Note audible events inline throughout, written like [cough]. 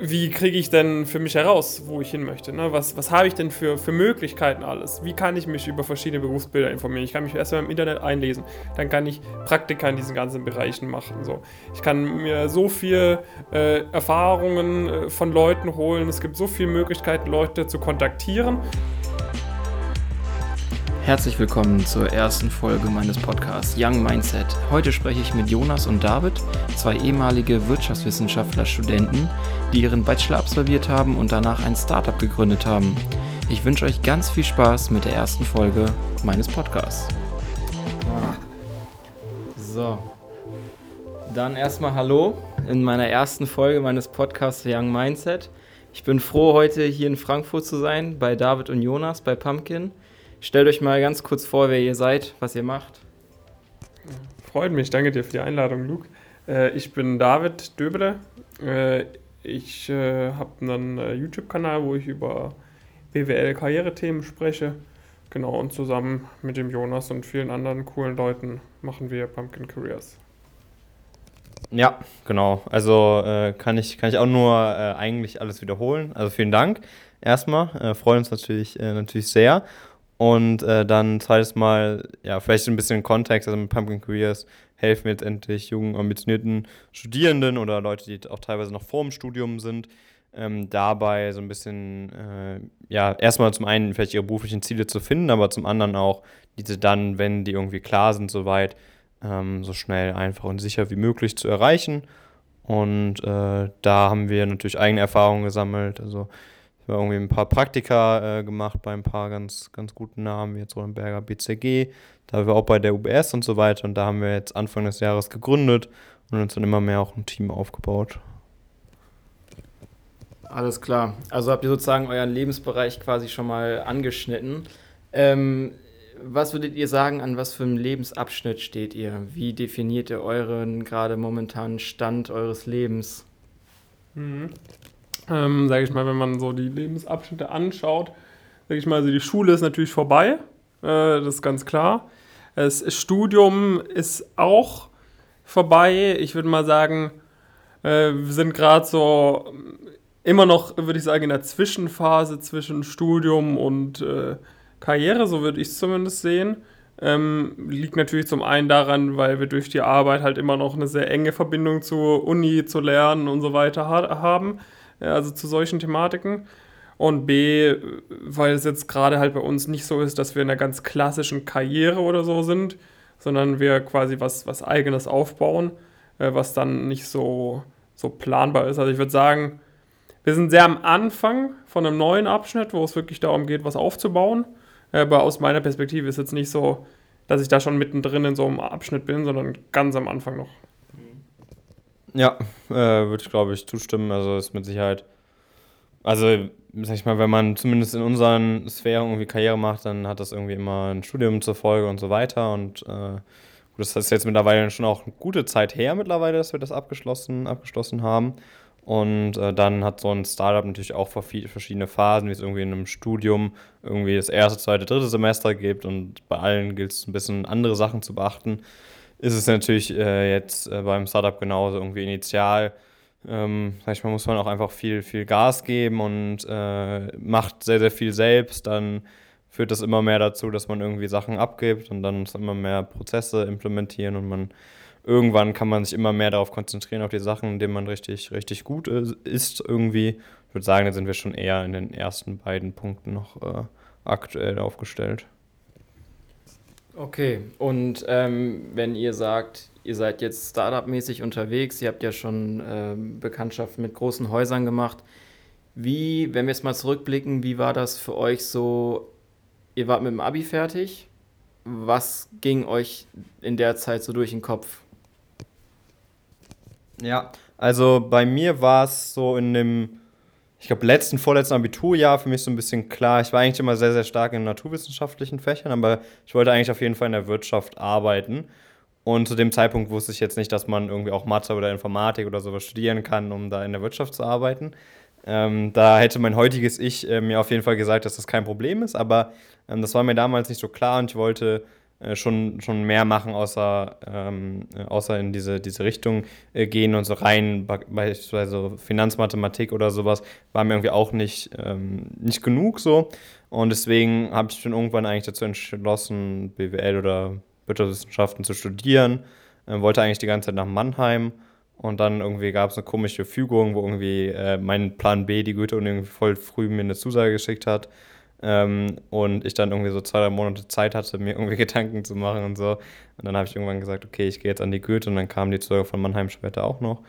wie kriege ich denn für mich heraus, wo ich hin möchte? Ne? Was, was habe ich denn für, für Möglichkeiten alles? Wie kann ich mich über verschiedene Berufsbilder informieren? Ich kann mich erstmal im Internet einlesen, dann kann ich Praktika in diesen ganzen Bereichen machen. So. Ich kann mir so viel äh, Erfahrungen äh, von Leuten holen, es gibt so viele Möglichkeiten, Leute zu kontaktieren. Herzlich willkommen zur ersten Folge meines Podcasts Young Mindset. Heute spreche ich mit Jonas und David, zwei ehemalige Wirtschaftswissenschaftler-Studenten, die ihren Bachelor absolviert haben und danach ein Startup gegründet haben. Ich wünsche euch ganz viel Spaß mit der ersten Folge meines Podcasts. So, dann erstmal Hallo in meiner ersten Folge meines Podcasts Young Mindset. Ich bin froh, heute hier in Frankfurt zu sein, bei David und Jonas, bei Pumpkin. Stellt euch mal ganz kurz vor, wer ihr seid, was ihr macht. Freut mich, danke dir für die Einladung, Luke. Äh, ich bin David Döbele. Äh, ich äh, habe einen YouTube-Kanal, wo ich über BWL-Karrierethemen spreche. Genau, und zusammen mit dem Jonas und vielen anderen coolen Leuten machen wir Pumpkin Careers. Ja, genau. Also äh, kann, ich, kann ich auch nur äh, eigentlich alles wiederholen. Also vielen Dank erstmal. Äh, freuen uns natürlich, natürlich sehr. Und äh, dann zweites Mal, ja, vielleicht ein bisschen Kontext, also mit Pumpkin Careers helfen wir jetzt endlich jungen, ambitionierten Studierenden oder Leute, die auch teilweise noch vor dem Studium sind, ähm, dabei so ein bisschen, äh, ja, erstmal zum einen vielleicht ihre beruflichen Ziele zu finden, aber zum anderen auch diese dann, wenn die irgendwie klar sind, soweit, ähm, so schnell, einfach und sicher wie möglich zu erreichen. Und äh, da haben wir natürlich eigene Erfahrungen gesammelt. Also wir haben irgendwie ein paar Praktika äh, gemacht bei ein paar ganz, ganz guten Namen, wie jetzt Rodenberger BCG. Da wir auch bei der UBS und so weiter. Und da haben wir jetzt Anfang des Jahres gegründet und uns dann immer mehr auch ein Team aufgebaut. Alles klar. Also habt ihr sozusagen euren Lebensbereich quasi schon mal angeschnitten. Ähm, was würdet ihr sagen, an was für einem Lebensabschnitt steht ihr? Wie definiert ihr euren gerade momentanen Stand eures Lebens? Mhm ähm, sage ich mal, wenn man so die Lebensabschnitte anschaut, sage ich mal, also die Schule ist natürlich vorbei, äh, das ist ganz klar. Das Studium ist auch vorbei. Ich würde mal sagen, äh, wir sind gerade so immer noch, würde ich sagen, in der Zwischenphase zwischen Studium und äh, Karriere, so würde ich es zumindest sehen. Ähm, liegt natürlich zum einen daran, weil wir durch die Arbeit halt immer noch eine sehr enge Verbindung zur Uni, zu Lernen und so weiter ha haben also zu solchen Thematiken. Und B, weil es jetzt gerade halt bei uns nicht so ist, dass wir in einer ganz klassischen Karriere oder so sind, sondern wir quasi was, was eigenes aufbauen, äh, was dann nicht so, so planbar ist. Also ich würde sagen, wir sind sehr am Anfang von einem neuen Abschnitt, wo es wirklich darum geht, was aufzubauen. Aber aus meiner Perspektive ist jetzt nicht so, dass ich da schon mittendrin in so einem Abschnitt bin, sondern ganz am Anfang noch. Ja, äh, würde ich glaube ich zustimmen. Also ist mit Sicherheit. Also, sag ich mal, wenn man zumindest in unseren Sphären irgendwie Karriere macht, dann hat das irgendwie immer ein Studium zur Folge und so weiter. Und äh, das ist jetzt mittlerweile schon auch eine gute Zeit her mittlerweile, dass wir das abgeschlossen, abgeschlossen haben. Und äh, dann hat so ein Startup natürlich auch verschiedene Phasen, wie es irgendwie in einem Studium irgendwie das erste, zweite, dritte Semester gibt. Und bei allen gilt es ein bisschen andere Sachen zu beachten ist es natürlich äh, jetzt äh, beim Startup genauso irgendwie initial. Ähm, sag ich mal, muss man auch einfach viel, viel Gas geben und äh, macht sehr, sehr viel selbst. Dann führt das immer mehr dazu, dass man irgendwie Sachen abgibt und dann muss immer mehr Prozesse implementieren und man irgendwann kann man sich immer mehr darauf konzentrieren, auf die Sachen, in denen man richtig, richtig gut ist irgendwie. Ich würde sagen, da sind wir schon eher in den ersten beiden Punkten noch äh, aktuell aufgestellt. Okay, und ähm, wenn ihr sagt, ihr seid jetzt Startup-mäßig unterwegs, ihr habt ja schon ähm, Bekanntschaften mit großen Häusern gemacht. Wie, wenn wir jetzt mal zurückblicken, wie war das für euch so? Ihr wart mit dem Abi fertig. Was ging euch in der Zeit so durch den Kopf? Ja, also bei mir war es so in dem ich glaube, letzten, vorletzten Abiturjahr für mich so ein bisschen klar. Ich war eigentlich immer sehr, sehr stark in naturwissenschaftlichen Fächern, aber ich wollte eigentlich auf jeden Fall in der Wirtschaft arbeiten. Und zu dem Zeitpunkt wusste ich jetzt nicht, dass man irgendwie auch Mathe oder Informatik oder sowas studieren kann, um da in der Wirtschaft zu arbeiten. Ähm, da hätte mein heutiges Ich äh, mir auf jeden Fall gesagt, dass das kein Problem ist, aber ähm, das war mir damals nicht so klar und ich wollte schon, schon mehr machen, außer, ähm, äh, außer in diese, diese Richtung äh, gehen und so rein, beispielsweise Finanzmathematik oder sowas, war mir irgendwie auch nicht, ähm, nicht genug so. Und deswegen habe ich schon irgendwann eigentlich dazu entschlossen, BWL oder Wirtschaftswissenschaften zu studieren. Äh, wollte eigentlich die ganze Zeit nach Mannheim. Und dann irgendwie gab es eine komische Fügung, wo irgendwie äh, mein Plan B, die Goethe-Uni, irgendwie voll früh mir eine Zusage geschickt hat. Ähm, und ich dann irgendwie so zwei, drei Monate Zeit hatte, mir irgendwie [laughs] Gedanken zu machen und so. Und dann habe ich irgendwann gesagt, okay, ich gehe jetzt an die Goethe und dann kam die Zusage von Mannheim später auch noch.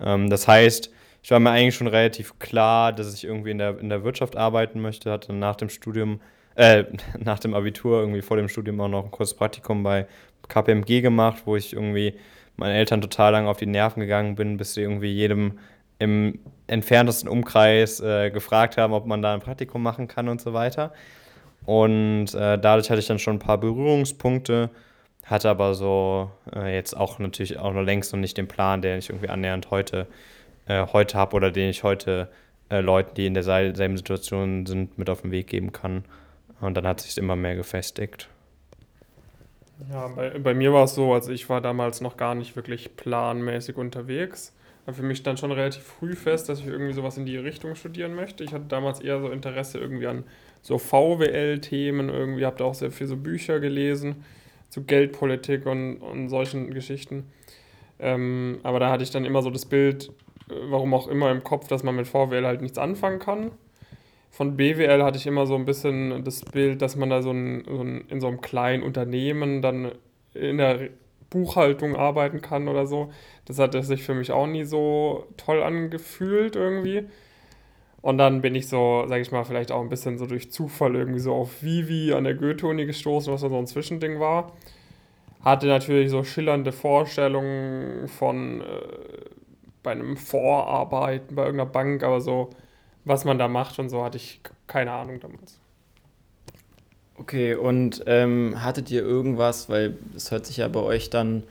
Ähm, das heißt, ich war mir eigentlich schon relativ klar, dass ich irgendwie in der, in der Wirtschaft arbeiten möchte, hatte nach dem Studium, äh, [laughs] nach dem Abitur irgendwie vor dem Studium auch noch ein kurzes Praktikum bei KPMG gemacht, wo ich irgendwie meinen Eltern total lang auf die Nerven gegangen bin, bis sie irgendwie jedem im entferntesten Umkreis äh, gefragt haben, ob man da ein Praktikum machen kann und so weiter. Und äh, dadurch hatte ich dann schon ein paar Berührungspunkte, hatte aber so äh, jetzt auch natürlich auch noch längst noch nicht den Plan, den ich irgendwie annähernd heute, äh, heute habe oder den ich heute äh, Leuten, die in derselben Situation sind, mit auf den Weg geben kann. Und dann hat sich immer mehr gefestigt. Ja, bei, bei mir war es so, also ich war damals noch gar nicht wirklich planmäßig unterwegs war für mich dann schon relativ früh fest, dass ich irgendwie sowas in die Richtung studieren möchte. Ich hatte damals eher so Interesse irgendwie an so VWL-Themen, irgendwie habe da auch sehr viele so Bücher gelesen zu Geldpolitik und, und solchen Geschichten. Ähm, aber da hatte ich dann immer so das Bild, äh, warum auch immer im Kopf, dass man mit VWL halt nichts anfangen kann. Von BWL hatte ich immer so ein bisschen das Bild, dass man da so, ein, so ein, in so einem kleinen Unternehmen dann in der Buchhaltung arbeiten kann oder so. Das hat sich für mich auch nie so toll angefühlt irgendwie. Und dann bin ich so, sag ich mal, vielleicht auch ein bisschen so durch Zufall irgendwie so auf Vivi an der Goethe-Uni gestoßen, was so ein Zwischending war. Hatte natürlich so schillernde Vorstellungen von äh, bei einem Vorarbeiten bei irgendeiner Bank, aber so, was man da macht und so, hatte ich keine Ahnung damals. Okay, und ähm, hattet ihr irgendwas, weil es hört sich ja bei euch dann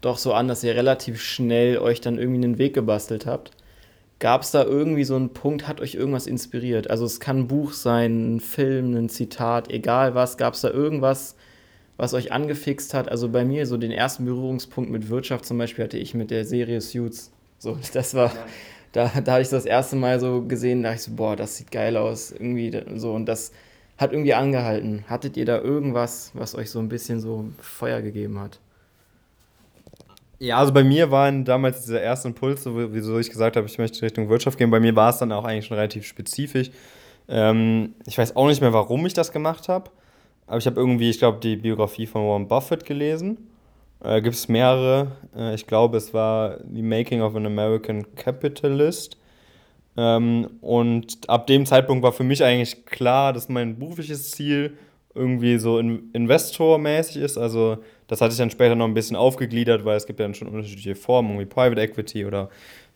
doch so an, dass ihr relativ schnell euch dann irgendwie einen Weg gebastelt habt. Gab es da irgendwie so einen Punkt, hat euch irgendwas inspiriert? Also es kann ein Buch sein, ein Film, ein Zitat, egal was. Gab es da irgendwas, was euch angefixt hat? Also bei mir so den ersten Berührungspunkt mit Wirtschaft zum Beispiel hatte ich mit der Serie Suits. So, [laughs] das war, ja. da, da habe ich das erste Mal so gesehen, da dachte ich so, boah, das sieht geil aus. Irgendwie so und das hat irgendwie angehalten. Hattet ihr da irgendwas, was euch so ein bisschen so Feuer gegeben hat? Ja, also bei mir waren damals dieser erste Impuls, so, wieso ich gesagt habe, ich möchte Richtung Wirtschaft gehen. Bei mir war es dann auch eigentlich schon relativ spezifisch. Ähm, ich weiß auch nicht mehr, warum ich das gemacht habe. Aber ich habe irgendwie, ich glaube, die Biografie von Warren Buffett gelesen. Äh, Gibt es mehrere. Äh, ich glaube, es war The Making of an American Capitalist. Ähm, und ab dem Zeitpunkt war für mich eigentlich klar, dass mein berufliches Ziel irgendwie so in investormäßig ist. Also das hatte ich dann später noch ein bisschen aufgegliedert, weil es gibt ja dann schon unterschiedliche Formen, irgendwie Private Equity oder,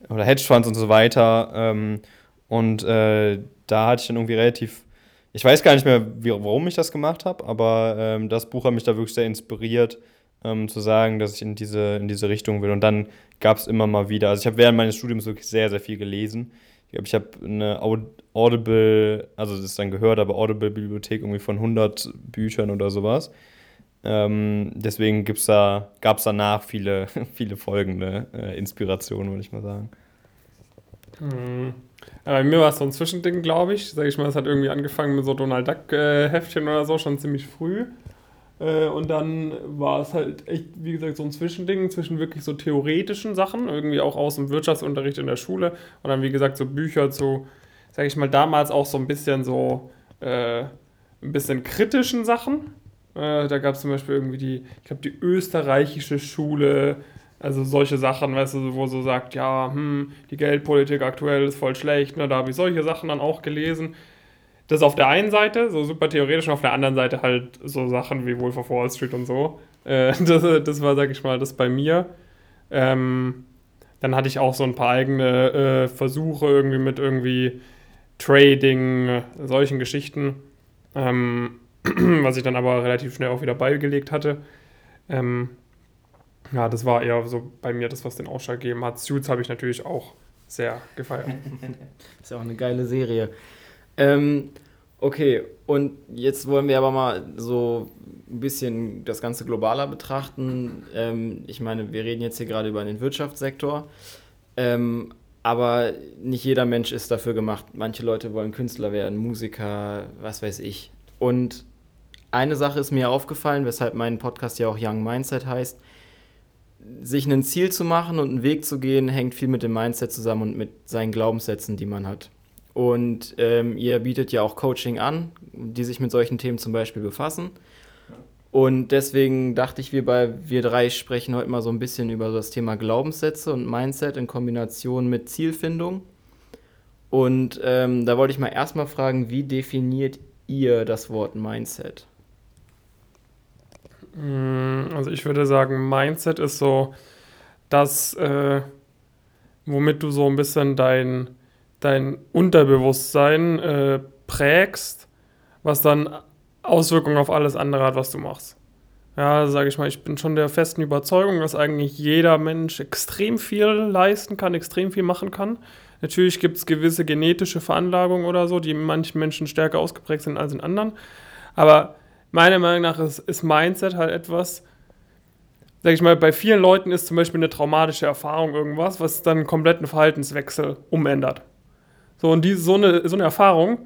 oder Hedgefonds und so weiter. Ähm, und äh, da hatte ich dann irgendwie relativ, ich weiß gar nicht mehr, wie, warum ich das gemacht habe, aber ähm, das Buch hat mich da wirklich sehr inspiriert, ähm, zu sagen, dass ich in diese, in diese Richtung will. Und dann gab es immer mal wieder, also ich habe während meines Studiums wirklich sehr, sehr viel gelesen glaube, ich habe eine Audible, also das ist dann gehört, aber Audible-Bibliothek irgendwie von 100 Büchern oder sowas. Ähm, deswegen da, gab es danach viele, [laughs] viele folgende äh, Inspirationen, würde ich mal sagen. Hm. bei mir war es so ein Zwischending, glaube ich. Sag ich mal, es hat irgendwie angefangen mit so Donald Duck-Heftchen äh, oder so, schon ziemlich früh. Äh, und dann war es halt echt, wie gesagt, so ein Zwischending zwischen wirklich so theoretischen Sachen, irgendwie auch aus dem Wirtschaftsunterricht in der Schule und dann, wie gesagt, so Bücher zu, sag ich mal, damals auch so ein bisschen so, äh, ein bisschen kritischen Sachen. Äh, da gab es zum Beispiel irgendwie die, ich glaube, die österreichische Schule, also solche Sachen, weißt du, wo so sagt, ja, hm, die Geldpolitik aktuell ist voll schlecht, ne, da habe ich solche Sachen dann auch gelesen. Das auf der einen Seite, so super theoretisch, und auf der anderen Seite halt so Sachen wie Wolf of Wall Street und so. Äh, [laughs] das, das war, sag ich mal, das bei mir. Ähm, dann hatte ich auch so ein paar eigene äh, Versuche irgendwie mit irgendwie Trading, solchen Geschichten, ähm, [clears throat] was ich dann aber relativ schnell auch wieder beigelegt hatte. Ähm, ja, das war eher so bei mir das, was den Ausschlag gegeben hat. Suits habe ich natürlich auch sehr gefeiert. [laughs] ist ja auch eine geile Serie. Ähm, Okay, und jetzt wollen wir aber mal so ein bisschen das Ganze globaler betrachten. Ähm, ich meine, wir reden jetzt hier gerade über den Wirtschaftssektor, ähm, aber nicht jeder Mensch ist dafür gemacht. Manche Leute wollen Künstler werden, Musiker, was weiß ich. Und eine Sache ist mir aufgefallen, weshalb mein Podcast ja auch Young Mindset heißt. Sich ein Ziel zu machen und einen Weg zu gehen, hängt viel mit dem Mindset zusammen und mit seinen Glaubenssätzen, die man hat. Und ähm, ihr bietet ja auch Coaching an, die sich mit solchen Themen zum Beispiel befassen. Und deswegen dachte ich, wir bei wir drei sprechen heute mal so ein bisschen über das Thema Glaubenssätze und Mindset in Kombination mit Zielfindung. Und ähm, da wollte ich mal erstmal fragen, wie definiert ihr das Wort Mindset? Mm, also ich würde sagen, Mindset ist so das, äh, womit du so ein bisschen dein, dein Unterbewusstsein äh, prägst, was dann Auswirkungen auf alles andere hat, was du machst. Ja, sage ich mal, ich bin schon der festen Überzeugung, dass eigentlich jeder Mensch extrem viel leisten kann, extrem viel machen kann. Natürlich gibt es gewisse genetische Veranlagungen oder so, die in manchen Menschen stärker ausgeprägt sind als in anderen. Aber meiner Meinung nach ist, ist Mindset halt etwas, sag ich mal, bei vielen Leuten ist zum Beispiel eine traumatische Erfahrung irgendwas, was dann einen kompletten Verhaltenswechsel umändert. So, und die, so, eine, so eine Erfahrung,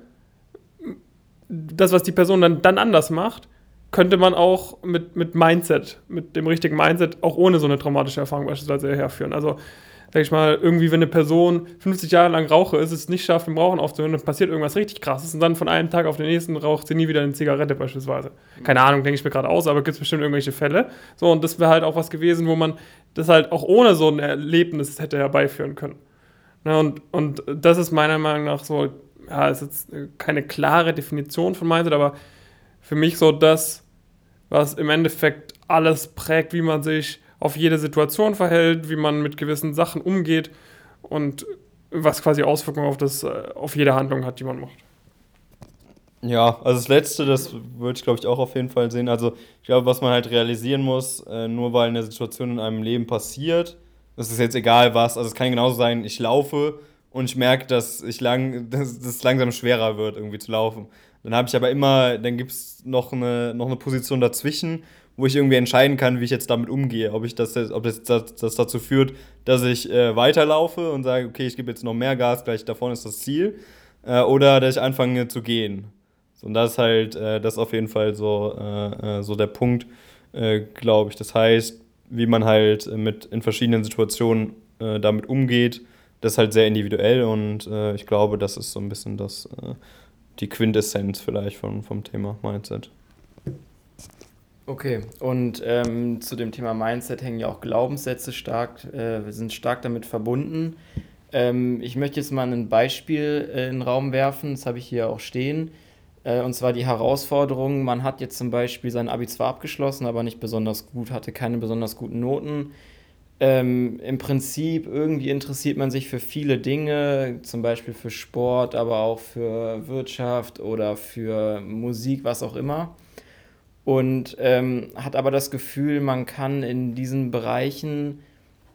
das, was die Person dann, dann anders macht, könnte man auch mit, mit Mindset, mit dem richtigen Mindset, auch ohne so eine traumatische Erfahrung beispielsweise herführen. Also sag ich mal, irgendwie, wenn eine Person 50 Jahre lang Rauche ist, es nicht schafft, im Rauchen aufzuhören, dann passiert irgendwas richtig krasses und dann von einem Tag auf den nächsten raucht sie nie wieder eine Zigarette beispielsweise. Keine Ahnung, denke ich mir gerade aus, aber gibt es bestimmt irgendwelche Fälle. So, und das wäre halt auch was gewesen, wo man das halt auch ohne so ein Erlebnis hätte herbeiführen können. Ne, und, und das ist meiner Meinung nach so, ja, ist jetzt keine klare Definition von Mindset, aber für mich so das, was im Endeffekt alles prägt, wie man sich auf jede Situation verhält, wie man mit gewissen Sachen umgeht und was quasi Auswirkungen auf, das, äh, auf jede Handlung hat, die man macht. Ja, also das Letzte, das würde ich glaube ich auch auf jeden Fall sehen. Also ich glaube, was man halt realisieren muss, äh, nur weil eine Situation in einem Leben passiert, das ist jetzt egal was, also es kann genauso sein, ich laufe und ich merke, dass ich lang, [laughs] dass es langsam schwerer wird, irgendwie zu laufen. Dann habe ich aber immer, dann gibt es noch eine, noch eine Position dazwischen, wo ich irgendwie entscheiden kann, wie ich jetzt damit umgehe. Ob ich das, ob das, das, das dazu führt, dass ich äh, weiterlaufe und sage, okay, ich gebe jetzt noch mehr Gas, gleich da vorne ist das Ziel. Äh, oder dass ich anfange zu gehen. So, und das ist halt, äh, das ist auf jeden Fall so, äh, äh, so der Punkt, äh, glaube ich. Das heißt, wie man halt mit in verschiedenen Situationen damit umgeht, das ist halt sehr individuell und ich glaube, das ist so ein bisschen das, die Quintessenz vielleicht vom, vom Thema Mindset. Okay, und ähm, zu dem Thema Mindset hängen ja auch Glaubenssätze stark, äh, sind stark damit verbunden. Ähm, ich möchte jetzt mal ein Beispiel äh, in den Raum werfen, das habe ich hier auch stehen. Äh, und zwar die Herausforderung, man hat jetzt zum Beispiel sein Abi zwar abgeschlossen, aber nicht besonders gut, hatte keine besonders guten Noten. Ähm, Im Prinzip irgendwie interessiert man sich für viele Dinge, zum Beispiel für Sport, aber auch für Wirtschaft oder für Musik, was auch immer und ähm, hat aber das Gefühl, man kann in diesen Bereichen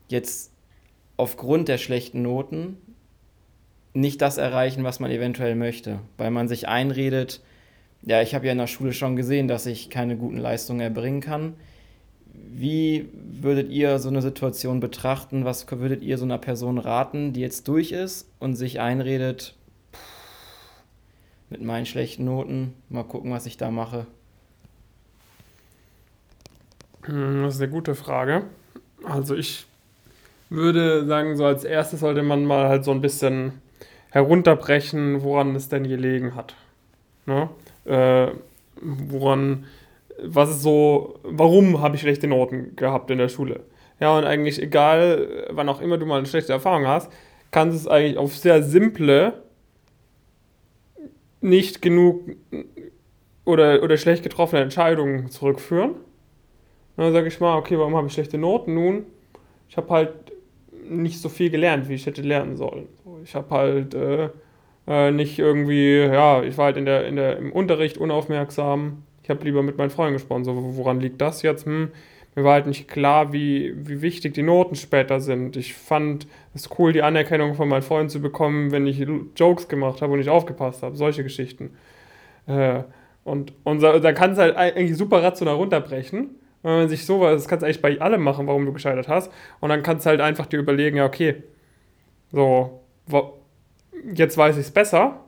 jetzt aufgrund der schlechten Noten nicht das erreichen, was man eventuell möchte, weil man sich einredet, ja, ich habe ja in der Schule schon gesehen, dass ich keine guten Leistungen erbringen kann. Wie würdet ihr so eine Situation betrachten? Was würdet ihr so einer Person raten, die jetzt durch ist und sich einredet, mit meinen schlechten Noten, mal gucken, was ich da mache? Hm, das ist eine gute Frage. Also ich würde sagen, so als erstes sollte man mal halt so ein bisschen herunterbrechen, woran es denn gelegen hat. Ne? Äh, woran, was ist so, warum habe ich schlechte Noten gehabt in der Schule? Ja, und eigentlich egal, wann auch immer du mal eine schlechte Erfahrung hast, kannst du es eigentlich auf sehr simple, nicht genug oder, oder schlecht getroffene Entscheidungen zurückführen. Dann sage ich mal, okay, warum habe ich schlechte Noten? Nun, ich habe halt nicht so viel gelernt, wie ich hätte lernen sollen. Ich habe halt äh, äh, nicht irgendwie, ja, ich war halt in der, in der, im Unterricht unaufmerksam. Ich habe lieber mit meinen Freunden gesprochen. So, woran liegt das jetzt? Hm, mir war halt nicht klar, wie, wie wichtig die Noten später sind. Ich fand es cool, die Anerkennung von meinen Freunden zu bekommen, wenn ich Jokes gemacht habe und nicht aufgepasst habe. Solche Geschichten. Äh, und, und da kannst du halt eigentlich super rational runterbrechen. Wenn man sich sowas, das kannst du eigentlich bei allem machen, warum du gescheitert hast. Und dann kannst du halt einfach dir überlegen, ja, okay, so, jetzt weiß ich es besser.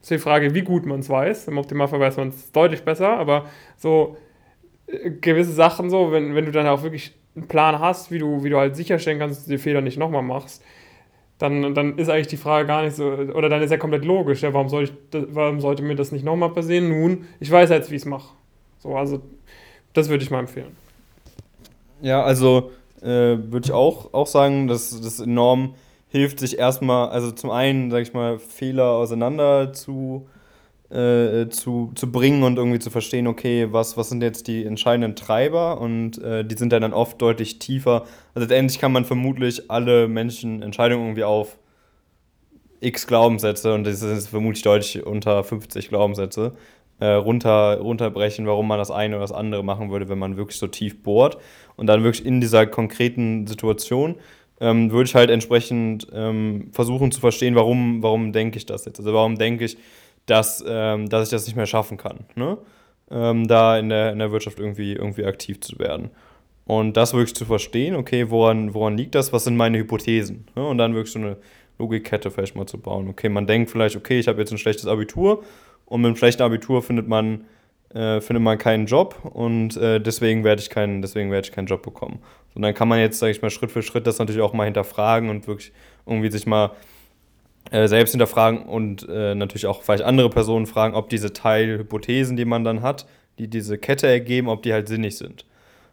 Ist die Frage, wie gut man es weiß. Im Optimalfall weiß man es deutlich besser, aber so äh, gewisse Sachen so, wenn, wenn du dann auch wirklich einen Plan hast, wie du, wie du halt sicherstellen kannst, dass du die Fehler nicht nochmal machst, dann, dann ist eigentlich die Frage gar nicht so, oder dann ist ja komplett logisch, ja, warum, soll ich, warum sollte mir das nicht nochmal passieren? Nun, ich weiß jetzt, wie ich es mache. So, also, das würde ich mal empfehlen. Ja, also äh, würde ich auch, auch sagen, dass das enorm hilft, sich erstmal, also zum einen, sag ich mal, Fehler auseinander zu äh, zu, zu bringen und irgendwie zu verstehen, okay, was, was sind jetzt die entscheidenden Treiber und äh, die sind dann oft deutlich tiefer. Also letztendlich kann man vermutlich alle Menschen Entscheidungen irgendwie auf x Glaubenssätze und das ist vermutlich deutlich unter 50 Glaubenssätze äh, runter, runterbrechen, warum man das eine oder das andere machen würde, wenn man wirklich so tief bohrt und dann wirklich in dieser konkreten Situation ähm, würde ich halt entsprechend ähm, versuchen zu verstehen, warum, warum denke ich das jetzt? Also warum denke ich, dass, ähm, dass ich das nicht mehr schaffen kann, ne? ähm, da in der, in der Wirtschaft irgendwie, irgendwie aktiv zu werden. Und das wirklich zu verstehen, okay, woran, woran liegt das, was sind meine Hypothesen? Ne? Und dann wirklich so eine Logikkette vielleicht mal zu bauen. Okay, man denkt vielleicht, okay, ich habe jetzt ein schlechtes Abitur und mit einem schlechten Abitur findet man, äh, findet man keinen Job und äh, deswegen werde ich, keinen, deswegen werd ich keinen Job bekommen. Und dann kann man jetzt, sage ich mal, Schritt für Schritt das natürlich auch mal hinterfragen und wirklich irgendwie sich mal äh, selbst hinterfragen und äh, natürlich auch vielleicht andere Personen fragen, ob diese Teilhypothesen, die man dann hat, die diese Kette ergeben, ob die halt sinnig sind.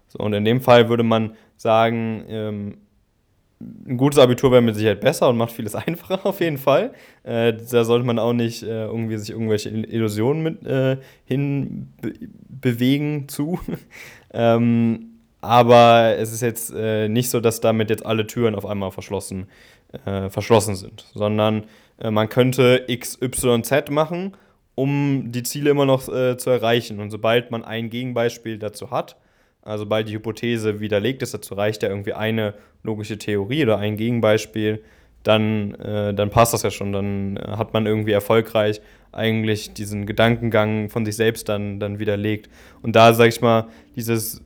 So, und in dem Fall würde man sagen, ähm, ein gutes Abitur wäre mit Sicherheit besser und macht vieles [laughs] einfacher auf jeden Fall. Äh, da sollte man auch nicht äh, irgendwie sich irgendwelche Illusionen mit äh, hinbewegen zu. [laughs] ähm, aber es ist jetzt äh, nicht so, dass damit jetzt alle Türen auf einmal verschlossen äh, verschlossen sind, sondern äh, man könnte X, Y, Z machen, um die Ziele immer noch zu erreichen. Und sobald man ein Gegenbeispiel dazu hat, also sobald die Hypothese widerlegt ist, dazu reicht ja irgendwie eine logische Theorie oder ein Gegenbeispiel, dann, äh, dann passt das ja schon. Dann äh, hat man irgendwie erfolgreich eigentlich diesen Gedankengang von sich selbst dann, dann widerlegt. Und da, sag ich mal, dieses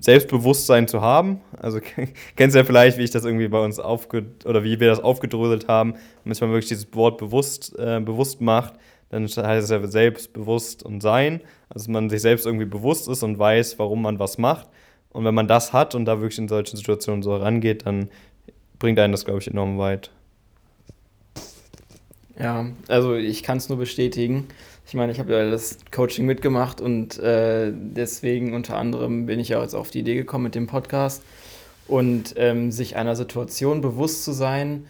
Selbstbewusstsein zu haben. Also [laughs] kennst ja vielleicht, wie ich das irgendwie bei uns aufge oder wie wir das aufgedröselt haben, wenn man wirklich dieses Wort bewusst, äh, bewusst macht, dann heißt es ja selbstbewusst und sein. Also man sich selbst irgendwie bewusst ist und weiß, warum man was macht. Und wenn man das hat und da wirklich in solchen Situationen so rangeht, dann bringt einen das, glaube ich, enorm weit. Ja, also ich kann es nur bestätigen. Ich meine, ich habe ja das Coaching mitgemacht und äh, deswegen unter anderem bin ich ja jetzt auf die Idee gekommen mit dem Podcast und ähm, sich einer Situation bewusst zu sein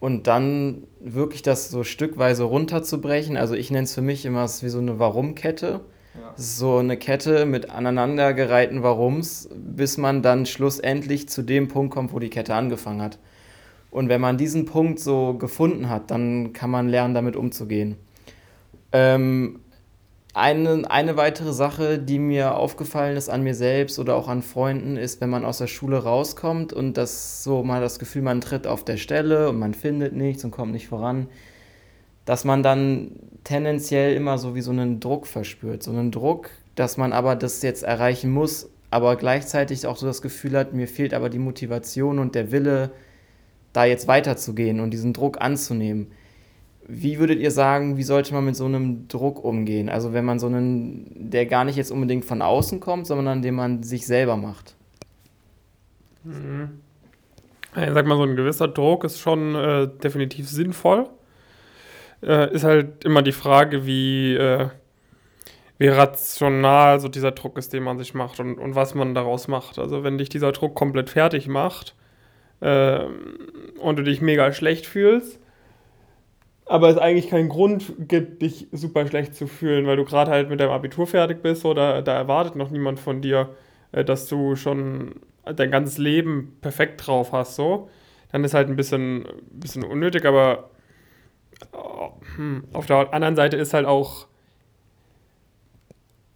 und dann wirklich das so stückweise runterzubrechen. Also ich nenne es für mich immer wie so eine Warum-Kette. Ja. So eine Kette mit aneinandergereihten Warums, bis man dann schlussendlich zu dem Punkt kommt, wo die Kette angefangen hat. Und wenn man diesen Punkt so gefunden hat, dann kann man lernen, damit umzugehen. Ähm, eine, eine weitere Sache, die mir aufgefallen ist an mir selbst oder auch an Freunden, ist, wenn man aus der Schule rauskommt und das so mal das Gefühl, man tritt auf der Stelle und man findet nichts und kommt nicht voran, dass man dann tendenziell immer so wie so einen Druck verspürt. So einen Druck, dass man aber das jetzt erreichen muss, aber gleichzeitig auch so das Gefühl hat, mir fehlt aber die Motivation und der Wille, da jetzt weiterzugehen und diesen Druck anzunehmen. Wie würdet ihr sagen, wie sollte man mit so einem Druck umgehen? Also wenn man so einen, der gar nicht jetzt unbedingt von außen kommt, sondern den man sich selber macht. Mhm. Ich sag mal, so ein gewisser Druck ist schon äh, definitiv sinnvoll. Äh, ist halt immer die Frage, wie, äh, wie rational so dieser Druck ist, den man sich macht und, und was man daraus macht. Also wenn dich dieser Druck komplett fertig macht ähm, und du dich mega schlecht fühlst, aber es eigentlich keinen Grund gibt, dich super schlecht zu fühlen, weil du gerade halt mit deinem Abitur fertig bist oder da erwartet noch niemand von dir, äh, dass du schon dein ganzes Leben perfekt drauf hast, so. Dann ist halt ein bisschen, bisschen unnötig, aber oh, hm, auf der anderen Seite ist halt auch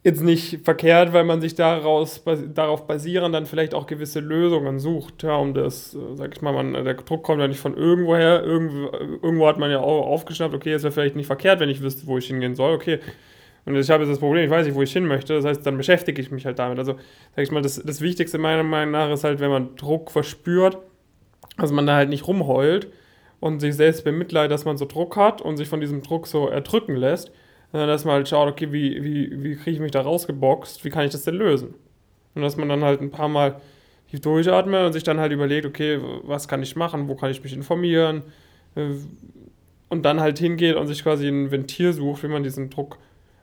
jetzt nicht verkehrt, weil man sich daraus, darauf basieren dann vielleicht auch gewisse Lösungen sucht, ja, um das, äh, sag ich mal, man, der Druck kommt ja nicht von irgendwoher, irgendwo, irgendwo hat man ja auch aufgeschnappt, okay, es wäre vielleicht nicht verkehrt, wenn ich wüsste, wo ich hingehen soll, okay, und ich habe jetzt das Problem, ich weiß nicht, wo ich hin möchte, das heißt, dann beschäftige ich mich halt damit. Also, sag ich mal, das, das Wichtigste meiner Meinung nach ist halt, wenn man Druck verspürt, dass man da halt nicht rumheult und sich selbst bemitleidet, dass man so Druck hat und sich von diesem Druck so erdrücken lässt, sondern dass man halt schaut, okay, wie, wie, wie kriege ich mich da rausgeboxt, wie kann ich das denn lösen? Und dass man dann halt ein paar Mal tief durchatmet und sich dann halt überlegt, okay, was kann ich machen, wo kann ich mich informieren äh, und dann halt hingeht und sich quasi ein Ventil sucht, wie man diesen Druck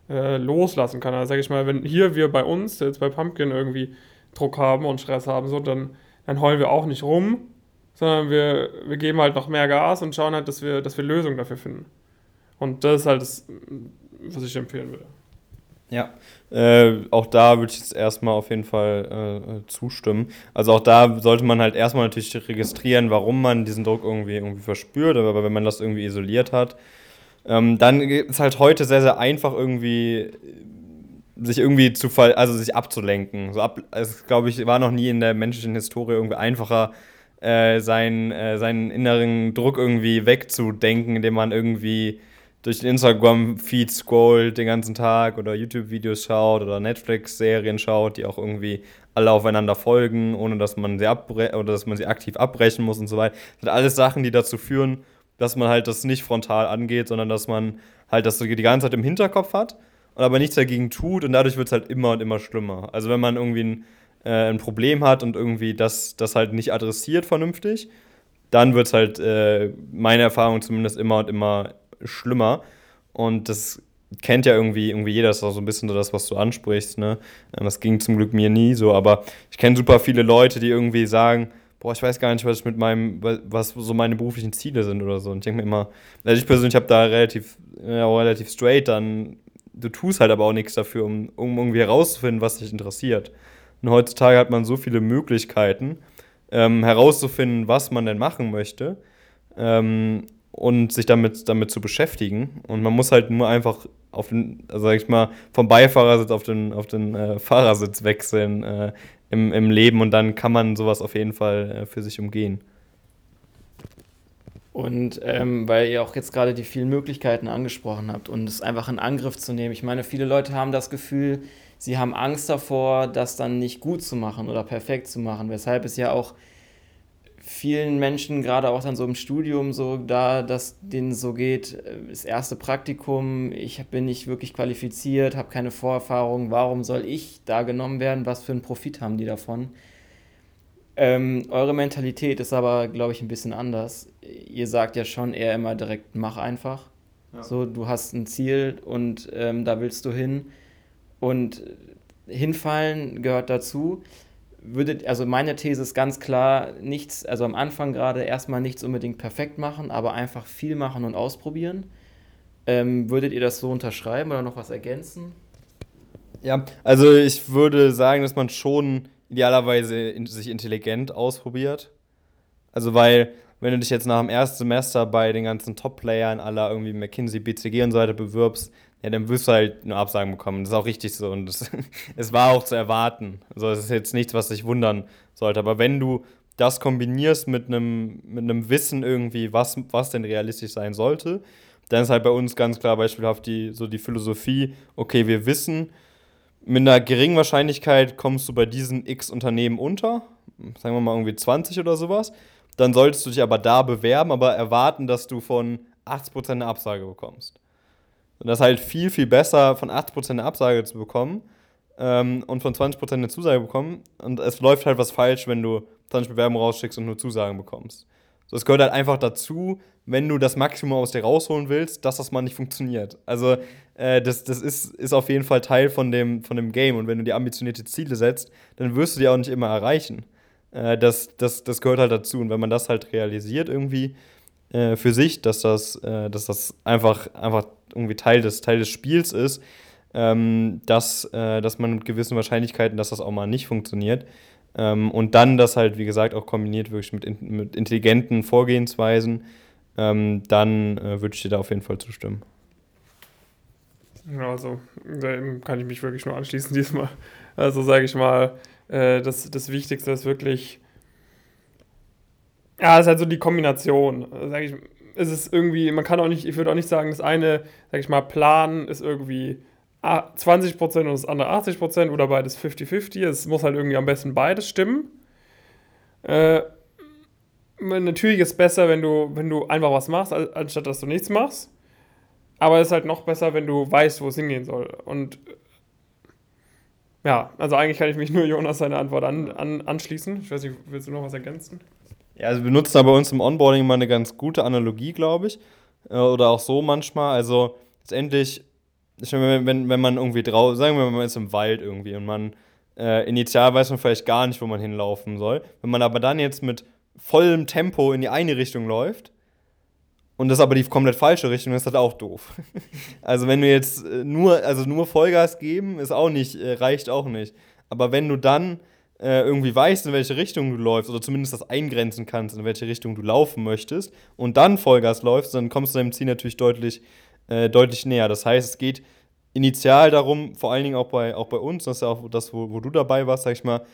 äh, loslassen kann. Also sage ich mal, wenn hier wir bei uns, jetzt bei Pumpkin irgendwie Druck haben und Stress haben, so, dann, dann heulen wir auch nicht rum, sondern wir, wir geben halt noch mehr Gas und schauen halt, dass wir, dass wir Lösungen dafür finden. Und das ist halt das, was ich empfehlen würde. Ja, äh, auch da würde ich jetzt erstmal auf jeden Fall äh, zustimmen. Also auch da sollte man halt erstmal natürlich registrieren, warum man diesen Druck irgendwie, irgendwie verspürt, aber wenn man das irgendwie isoliert hat, ähm, dann ist halt heute sehr, sehr einfach irgendwie sich irgendwie zu ver also sich abzulenken. So ab, es glaube ich, war noch nie in der menschlichen Historie irgendwie einfacher, äh, seinen, äh, seinen inneren Druck irgendwie wegzudenken, indem man irgendwie durch den Instagram-Feed scrollt den ganzen Tag oder YouTube-Videos schaut oder Netflix-Serien schaut, die auch irgendwie alle aufeinander folgen, ohne dass man sie abbre oder dass man sie aktiv abbrechen muss und so weiter. Das sind alles Sachen, die dazu führen, dass man halt das nicht frontal angeht, sondern dass man halt das die ganze Zeit im Hinterkopf hat und aber nichts dagegen tut und dadurch wird es halt immer und immer schlimmer. Also wenn man irgendwie ein, äh, ein Problem hat und irgendwie das, das halt nicht adressiert vernünftig, dann wird es halt, äh, meine Erfahrung zumindest, immer und immer schlimmer. Und das kennt ja irgendwie, irgendwie jeder, das ist auch so ein bisschen so das, was du ansprichst. Ne? Ähm, das ging zum Glück mir nie so, aber ich kenne super viele Leute, die irgendwie sagen, boah, ich weiß gar nicht, was ich mit meinem, was so meine beruflichen Ziele sind oder so. Und ich denke mir immer, also ich persönlich habe da relativ, ja, relativ straight dann, du tust halt aber auch nichts dafür, um, um irgendwie herauszufinden, was dich interessiert. Und heutzutage hat man so viele Möglichkeiten, ähm, herauszufinden, was man denn machen möchte. Ähm, und sich damit, damit zu beschäftigen. Und man muss halt nur einfach auf den, also sag ich mal, vom Beifahrersitz auf den, auf den äh, Fahrersitz wechseln äh, im, im Leben und dann kann man sowas auf jeden Fall äh, für sich umgehen. Und ähm, weil ihr auch jetzt gerade die vielen Möglichkeiten angesprochen habt und es einfach in Angriff zu nehmen. Ich meine, viele Leute haben das Gefühl, sie haben Angst davor, das dann nicht gut zu machen oder perfekt zu machen, weshalb es ja auch vielen Menschen, gerade auch dann so im Studium, so da, dass denen so geht, äh, das erste Praktikum, ich bin nicht wirklich qualifiziert, habe keine Vorerfahrung, warum soll ich da genommen werden, was für einen Profit haben die davon? Ähm, eure Mentalität ist aber, glaube ich, ein bisschen anders. Ihr sagt ja schon eher immer direkt, mach einfach. Ja. So, du hast ein Ziel und ähm, da willst du hin. Und hinfallen gehört dazu würdet, also meine These ist ganz klar, nichts, also am Anfang gerade erstmal nichts unbedingt perfekt machen, aber einfach viel machen und ausprobieren. Ähm, würdet ihr das so unterschreiben oder noch was ergänzen? Ja, also ich würde sagen, dass man schon idealerweise in, sich intelligent ausprobiert. Also weil, wenn du dich jetzt nach dem ersten Semester bei den ganzen Top-Playern aller irgendwie McKinsey, BCG und so weiter bewirbst, ja, dann wirst du halt nur Absagen bekommen. Das ist auch richtig so und das, [laughs] es war auch zu erwarten. Also es ist jetzt nichts, was dich wundern sollte. Aber wenn du das kombinierst mit einem mit einem Wissen irgendwie, was, was denn realistisch sein sollte, dann ist halt bei uns ganz klar beispielhaft die, so die Philosophie, okay, wir wissen, mit einer geringen Wahrscheinlichkeit kommst du bei diesen X Unternehmen unter, sagen wir mal irgendwie 20 oder sowas, dann solltest du dich aber da bewerben, aber erwarten, dass du von 80% eine Absage bekommst. Und das ist halt viel, viel besser, von 80% eine Absage zu bekommen ähm, und von 20% eine Zusage bekommen. Und es läuft halt was falsch, wenn du 20 Bewerbungen rausschickst und nur Zusagen bekommst. So, es gehört halt einfach dazu, wenn du das Maximum aus dir rausholen willst, dass das mal nicht funktioniert. Also, äh, das, das ist, ist auf jeden Fall Teil von dem, von dem Game. Und wenn du dir ambitionierte Ziele setzt, dann wirst du die auch nicht immer erreichen. Äh, das, das, das gehört halt dazu. Und wenn man das halt realisiert irgendwie äh, für sich, dass das, äh, dass das einfach, einfach irgendwie Teil des, Teil des Spiels ist, ähm, dass, äh, dass man mit gewissen Wahrscheinlichkeiten, dass das auch mal nicht funktioniert. Ähm, und dann das halt, wie gesagt, auch kombiniert wirklich mit, in, mit intelligenten Vorgehensweisen, ähm, dann äh, würde ich dir da auf jeden Fall zustimmen. Ja, also, da kann ich mich wirklich nur anschließen [laughs] diesmal. Also, sage ich mal, äh, das, das Wichtigste ist wirklich, ja, es ist halt so die Kombination. Sag ich, es irgendwie, man kann auch nicht, ich würde auch nicht sagen, das eine, sag ich mal, Plan ist irgendwie 20% und das andere 80% oder beides 50-50. Es muss halt irgendwie am besten beides stimmen. Äh, natürlich ist es besser, wenn du, wenn du einfach was machst, anstatt dass du nichts machst. Aber es ist halt noch besser, wenn du weißt, wo es hingehen soll. Und ja, also eigentlich kann ich mich nur Jonas seine Antwort an, an, anschließen. Ich weiß nicht, willst du noch was ergänzen? Ja, also wir nutzen da bei uns im Onboarding mal eine ganz gute Analogie, glaube ich. Äh, oder auch so manchmal. Also letztendlich, wenn, wenn, wenn man irgendwie drauf, sagen wir mal, man ist im Wald irgendwie und man äh, initial weiß man vielleicht gar nicht, wo man hinlaufen soll. Wenn man aber dann jetzt mit vollem Tempo in die eine Richtung läuft und das aber die komplett falsche Richtung, ist das auch doof. [laughs] also wenn du jetzt äh, nur, also nur Vollgas geben, ist auch nicht, äh, reicht auch nicht. Aber wenn du dann äh, irgendwie weißt, in welche Richtung du läufst, oder zumindest das eingrenzen kannst, in welche Richtung du laufen möchtest, und dann Vollgas läufst, dann kommst du deinem Ziel natürlich deutlich, äh, deutlich näher. Das heißt, es geht initial darum, vor allen Dingen auch bei, auch bei uns, das ist ja auch das, wo, wo du dabei warst, sag ich mal,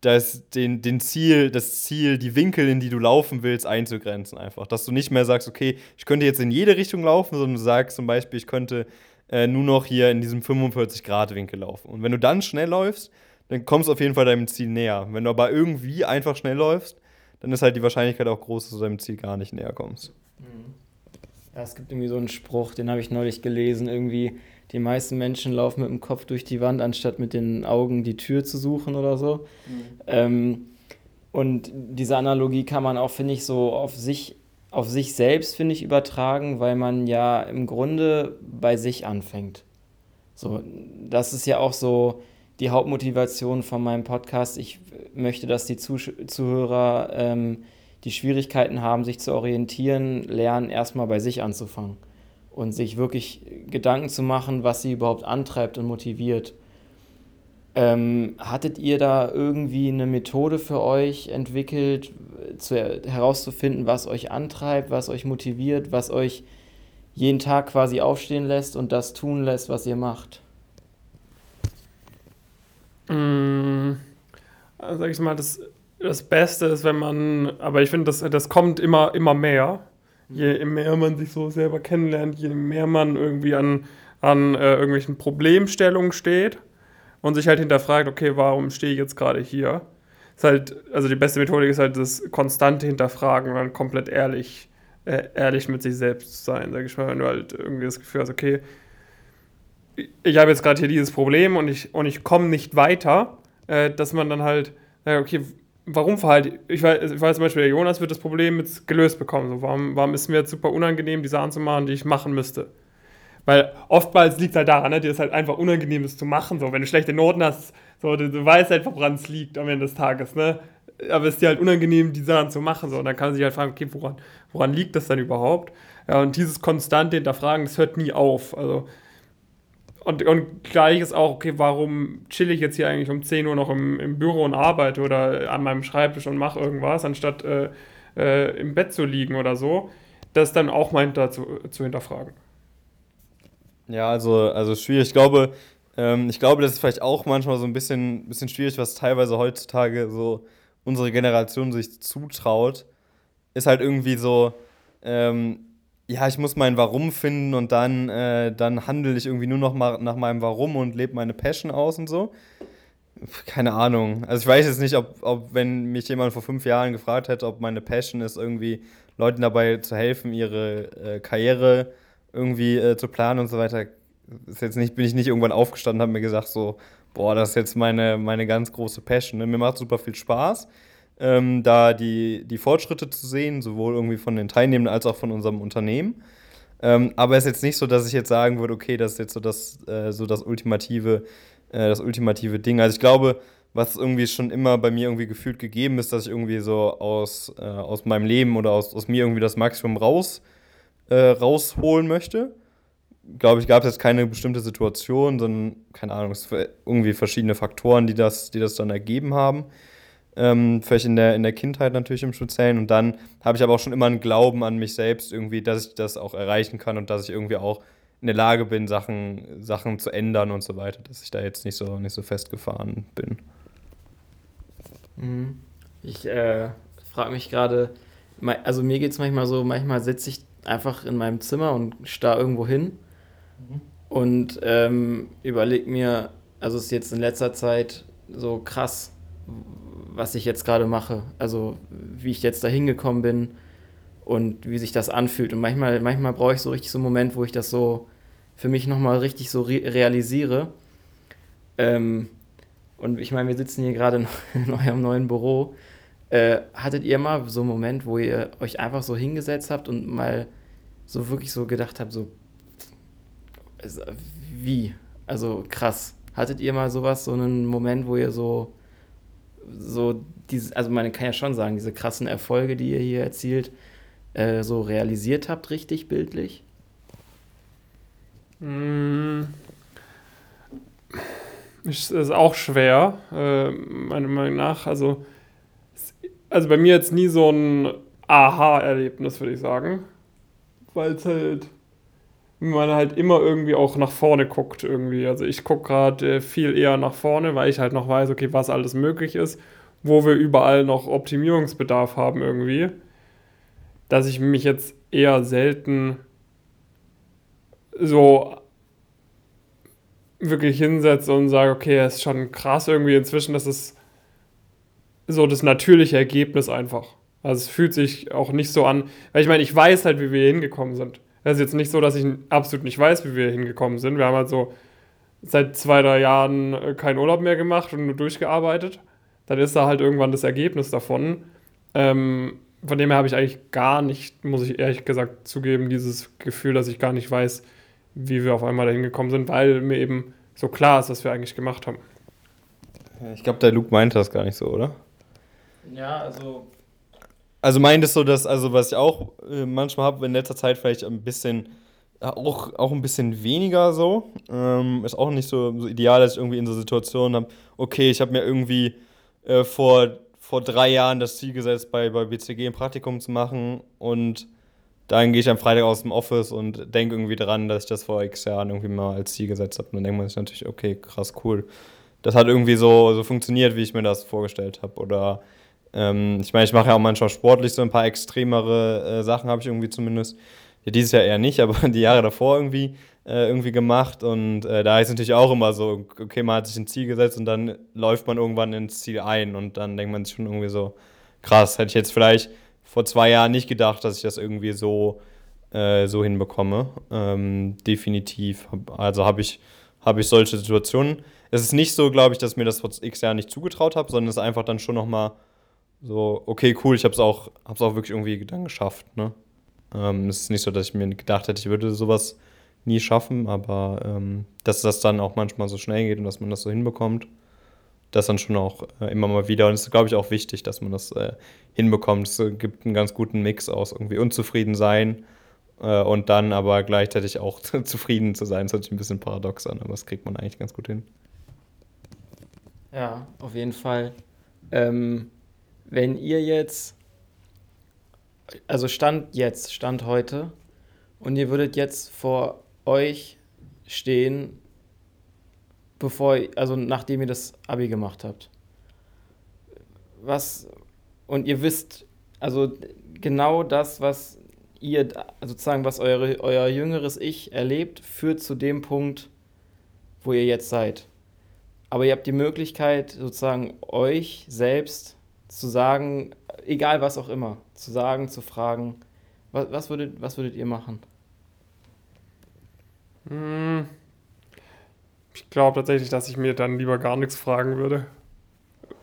das, den, den Ziel, das Ziel, die Winkel, in die du laufen willst, einzugrenzen einfach. Dass du nicht mehr sagst, okay, ich könnte jetzt in jede Richtung laufen, sondern du sagst zum Beispiel, ich könnte äh, nur noch hier in diesem 45-Grad-Winkel laufen. Und wenn du dann schnell läufst, dann kommst du auf jeden Fall deinem Ziel näher. Wenn du aber irgendwie einfach schnell läufst, dann ist halt die Wahrscheinlichkeit auch groß, dass du deinem Ziel gar nicht näher kommst. Mhm. Ja, es gibt irgendwie so einen Spruch, den habe ich neulich gelesen, irgendwie, die meisten Menschen laufen mit dem Kopf durch die Wand, anstatt mit den Augen die Tür zu suchen oder so. Mhm. Ähm, und diese Analogie kann man auch, finde ich, so auf sich, auf sich selbst, finde ich, übertragen, weil man ja im Grunde bei sich anfängt. So, das ist ja auch so die Hauptmotivation von meinem Podcast. Ich möchte, dass die Zuh Zuhörer ähm, die Schwierigkeiten haben, sich zu orientieren, lernen, erstmal bei sich anzufangen und sich wirklich Gedanken zu machen, was sie überhaupt antreibt und motiviert. Ähm, hattet ihr da irgendwie eine Methode für euch entwickelt, zu, herauszufinden, was euch antreibt, was euch motiviert, was euch jeden Tag quasi aufstehen lässt und das tun lässt, was ihr macht? Mmh, sag ich mal, das, das Beste ist, wenn man, aber ich finde, das, das kommt immer, immer mehr je mehr man sich so selber kennenlernt, je mehr man irgendwie an, an äh, irgendwelchen Problemstellungen steht und sich halt hinterfragt, okay, warum stehe ich jetzt gerade hier? Ist halt, also die beste Methode ist halt das konstante Hinterfragen und dann komplett ehrlich, äh, ehrlich mit sich selbst zu sein, sag ich mal, wenn du halt irgendwie das Gefühl hast, okay, ich habe jetzt gerade hier dieses Problem und ich, und ich komme nicht weiter, äh, dass man dann halt, okay, warum verhalte ich, weiß, ich weiß zum Beispiel, der Jonas wird das Problem jetzt gelöst bekommen. So, warum, warum ist mir jetzt super unangenehm, die Sachen zu machen, die ich machen müsste? Weil oftmals liegt es halt daran, ne, dir ist halt einfach unangenehm, das zu machen. So, wenn du schlechte Noten hast, so, du, du weißt einfach, woran es liegt am Ende des Tages. Ne? Aber es ist dir halt unangenehm, die Sachen zu machen. So. Und dann kann man sich halt fragen, okay, woran, woran liegt das denn überhaupt? Ja, und dieses konstante Hinterfragen, das hört nie auf. Also und, und gleich ist auch, okay, warum chill ich jetzt hier eigentlich um 10 Uhr noch im, im Büro und arbeite oder an meinem Schreibtisch und mache irgendwas, anstatt äh, äh, im Bett zu liegen oder so. Das dann auch mal hinter, zu, zu hinterfragen. Ja, also, also schwierig. Ich glaube, ähm, ich glaube, das ist vielleicht auch manchmal so ein bisschen, bisschen schwierig, was teilweise heutzutage so unsere Generation sich zutraut. Ist halt irgendwie so, ähm, ja, ich muss mein Warum finden und dann, äh, dann handle ich irgendwie nur noch mal nach meinem Warum und lebe meine Passion aus und so. Keine Ahnung. Also ich weiß jetzt nicht, ob, ob wenn mich jemand vor fünf Jahren gefragt hätte, ob meine Passion ist, irgendwie Leuten dabei zu helfen, ihre äh, Karriere irgendwie äh, zu planen und so weiter. Ist jetzt nicht, bin ich nicht irgendwann aufgestanden und habe mir gesagt, so, boah, das ist jetzt meine, meine ganz große Passion. Ne? Mir macht super viel Spaß ähm, da die, die Fortschritte zu sehen, sowohl irgendwie von den Teilnehmenden als auch von unserem Unternehmen. Ähm, aber es ist jetzt nicht so, dass ich jetzt sagen würde, okay, das ist jetzt so das, äh, so das ultimative, äh, das ultimative Ding. Also ich glaube, was irgendwie schon immer bei mir irgendwie gefühlt gegeben ist, dass ich irgendwie so aus, äh, aus meinem Leben oder aus, aus mir irgendwie das Maximum raus, äh, rausholen möchte. Glaube ich, gab es jetzt keine bestimmte Situation, sondern, keine Ahnung, es irgendwie verschiedene Faktoren, die das, die das dann ergeben haben. Ähm, vielleicht in der, in der Kindheit natürlich im Speziellen. Und dann habe ich aber auch schon immer einen Glauben an mich selbst, irgendwie, dass ich das auch erreichen kann und dass ich irgendwie auch in der Lage bin, Sachen, Sachen zu ändern und so weiter, dass ich da jetzt nicht so, nicht so festgefahren bin. Mhm. Ich äh, frage mich gerade, also mir geht es manchmal so, manchmal sitze ich einfach in meinem Zimmer und starr irgendwo hin mhm. und ähm, überlege mir, also es ist jetzt in letzter Zeit so krass, was ich jetzt gerade mache, also wie ich jetzt da hingekommen bin und wie sich das anfühlt. Und manchmal, manchmal brauche ich so richtig so einen Moment, wo ich das so für mich nochmal richtig so re realisiere. Ähm, und ich meine, wir sitzen hier gerade [laughs] in eurem neuen Büro. Äh, hattet ihr mal so einen Moment, wo ihr euch einfach so hingesetzt habt und mal so wirklich so gedacht habt, so wie? Also krass. Hattet ihr mal sowas, so einen Moment, wo ihr so, so diese, also man kann ja schon sagen, diese krassen Erfolge, die ihr hier erzielt, äh, so realisiert habt, richtig bildlich? Mm. Ist, ist auch schwer, äh, meiner Meinung nach. Also, also bei mir jetzt nie so ein Aha-Erlebnis, würde ich sagen. Weil es halt, man halt immer irgendwie auch nach vorne guckt irgendwie. Also ich gucke gerade äh, viel eher nach vorne, weil ich halt noch weiß, okay, was alles möglich ist, wo wir überall noch Optimierungsbedarf haben irgendwie. Dass ich mich jetzt eher selten so wirklich hinsetze und sage, okay, es ist schon krass irgendwie inzwischen, das ist so das natürliche Ergebnis einfach. Also es fühlt sich auch nicht so an, weil ich meine, ich weiß halt, wie wir hier hingekommen sind. Es ist jetzt nicht so, dass ich absolut nicht weiß, wie wir hier hingekommen sind. Wir haben halt so seit zwei, drei Jahren äh, keinen Urlaub mehr gemacht und nur durchgearbeitet. Dann ist da halt irgendwann das Ergebnis davon. Ähm, von dem her habe ich eigentlich gar nicht, muss ich ehrlich gesagt zugeben, dieses Gefühl, dass ich gar nicht weiß, wie wir auf einmal dahin gekommen sind, weil mir eben so klar ist, was wir eigentlich gemacht haben. Ich glaube, der Luke meinte das gar nicht so, oder? Ja, also. Also meint es so, dass, also was ich auch äh, manchmal habe, in letzter Zeit vielleicht ein bisschen, auch, auch ein bisschen weniger so. Ähm, ist auch nicht so, so ideal, dass ich irgendwie in so Situationen habe, okay, ich habe mir irgendwie äh, vor, vor drei Jahren das Ziel gesetzt, bei, bei BCG ein Praktikum zu machen und dann gehe ich am Freitag aus dem Office und denke irgendwie dran, dass ich das vor x Jahren irgendwie mal als Ziel gesetzt habe. Und dann denkt man sich natürlich, okay, krass, cool. Das hat irgendwie so, so funktioniert, wie ich mir das vorgestellt habe. Oder ähm, ich meine, ich mache ja auch manchmal sportlich so ein paar extremere äh, Sachen, habe ich irgendwie zumindest. Ja, dieses Jahr eher nicht, [laughs] aber die Jahre davor irgendwie, äh, irgendwie gemacht. Und äh, da ist natürlich auch immer so, okay, man hat sich ein Ziel gesetzt und dann läuft man irgendwann ins Ziel ein. Und dann denkt man sich schon irgendwie so, krass, hätte ich jetzt vielleicht vor zwei Jahren nicht gedacht, dass ich das irgendwie so, äh, so hinbekomme. Ähm, definitiv. Also habe ich, hab ich solche Situationen. Es ist nicht so, glaube ich, dass mir das vor x Jahren nicht zugetraut habe, sondern es ist einfach dann schon nochmal so, okay, cool, ich habe es auch, hab's auch wirklich irgendwie dann geschafft. Ne? Ähm, es ist nicht so, dass ich mir gedacht hätte, ich würde sowas nie schaffen, aber ähm, dass das dann auch manchmal so schnell geht und dass man das so hinbekommt das dann schon auch äh, immer mal wieder. Und es ist, glaube ich, auch wichtig, dass man das äh, hinbekommt. Es gibt einen ganz guten Mix aus irgendwie unzufrieden sein äh, und dann aber gleichzeitig auch [laughs] zufrieden zu sein. Das hört sich ein bisschen paradox an, aber das kriegt man eigentlich ganz gut hin. Ja, auf jeden Fall. Ähm, wenn ihr jetzt, also Stand jetzt, Stand heute, und ihr würdet jetzt vor euch stehen bevor, also nachdem ihr das Abi gemacht habt. Was, und ihr wisst, also genau das, was ihr, also sozusagen, was eure, euer jüngeres Ich erlebt, führt zu dem Punkt, wo ihr jetzt seid. Aber ihr habt die Möglichkeit, sozusagen euch selbst zu sagen, egal was auch immer, zu sagen, zu fragen, was, was, würdet, was würdet ihr machen? Hm. Ich glaube tatsächlich, dass ich mir dann lieber gar nichts fragen würde.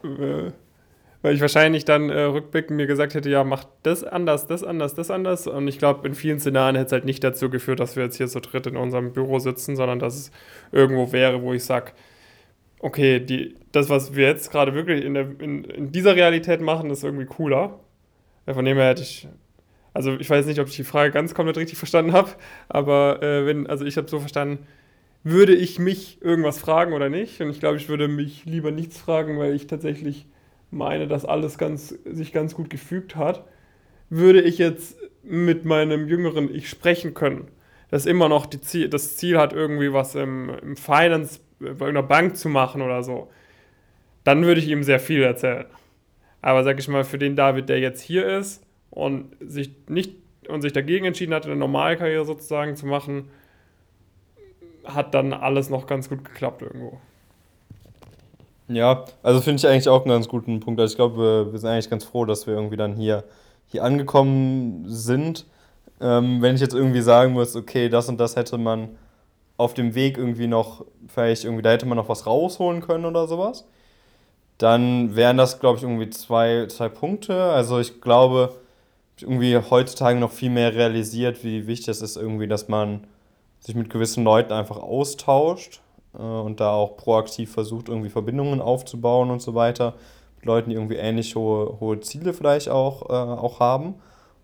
Äh, weil ich wahrscheinlich dann äh, rückblickend mir gesagt hätte, ja, mach das anders, das anders, das anders. Und ich glaube, in vielen Szenarien hätte es halt nicht dazu geführt, dass wir jetzt hier so dritt in unserem Büro sitzen, sondern dass es irgendwo wäre, wo ich sage, okay, die, das, was wir jetzt gerade wirklich in, der, in, in dieser Realität machen, ist irgendwie cooler. Von dem her hätte ich also ich weiß nicht, ob ich die Frage ganz komplett richtig verstanden habe, aber äh, wenn, also ich habe so verstanden, würde ich mich irgendwas fragen oder nicht. Und ich glaube, ich würde mich lieber nichts fragen, weil ich tatsächlich meine, dass alles ganz, sich ganz gut gefügt hat. Würde ich jetzt mit meinem jüngeren Ich sprechen können, das immer noch Ziel, das Ziel hat, irgendwie was im, im Finance bei irgendeiner Bank zu machen oder so, dann würde ich ihm sehr viel erzählen. Aber sag ich mal, für den David, der jetzt hier ist und sich nicht und sich dagegen entschieden hat, eine Normalkarriere sozusagen zu machen, hat dann alles noch ganz gut geklappt irgendwo. Ja, also finde ich eigentlich auch einen ganz guten Punkt. Also ich glaube, wir sind eigentlich ganz froh, dass wir irgendwie dann hier, hier angekommen sind. Ähm, wenn ich jetzt irgendwie sagen muss, okay, das und das hätte man auf dem Weg irgendwie noch, vielleicht irgendwie, da hätte man noch was rausholen können oder sowas, dann wären das, glaube ich, irgendwie zwei, zwei Punkte. Also ich glaube, irgendwie heutzutage noch viel mehr realisiert, wie wichtig es ist, irgendwie, dass man sich mit gewissen Leuten einfach austauscht äh, und da auch proaktiv versucht, irgendwie Verbindungen aufzubauen und so weiter. Mit Leuten, die irgendwie ähnlich hohe, hohe Ziele vielleicht auch, äh, auch haben.